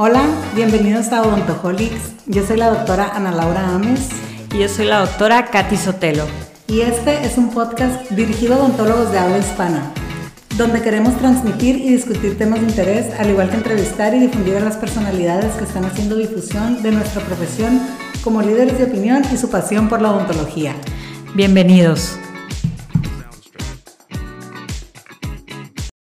Hola, bienvenidos a Odontoholics. Yo soy la doctora Ana Laura Ames. Y yo soy la doctora Katy Sotelo. Y este es un podcast dirigido a odontólogos de habla hispana, donde queremos transmitir y discutir temas de interés, al igual que entrevistar y difundir a las personalidades que están haciendo difusión de nuestra profesión como líderes de opinión y su pasión por la odontología. Bienvenidos.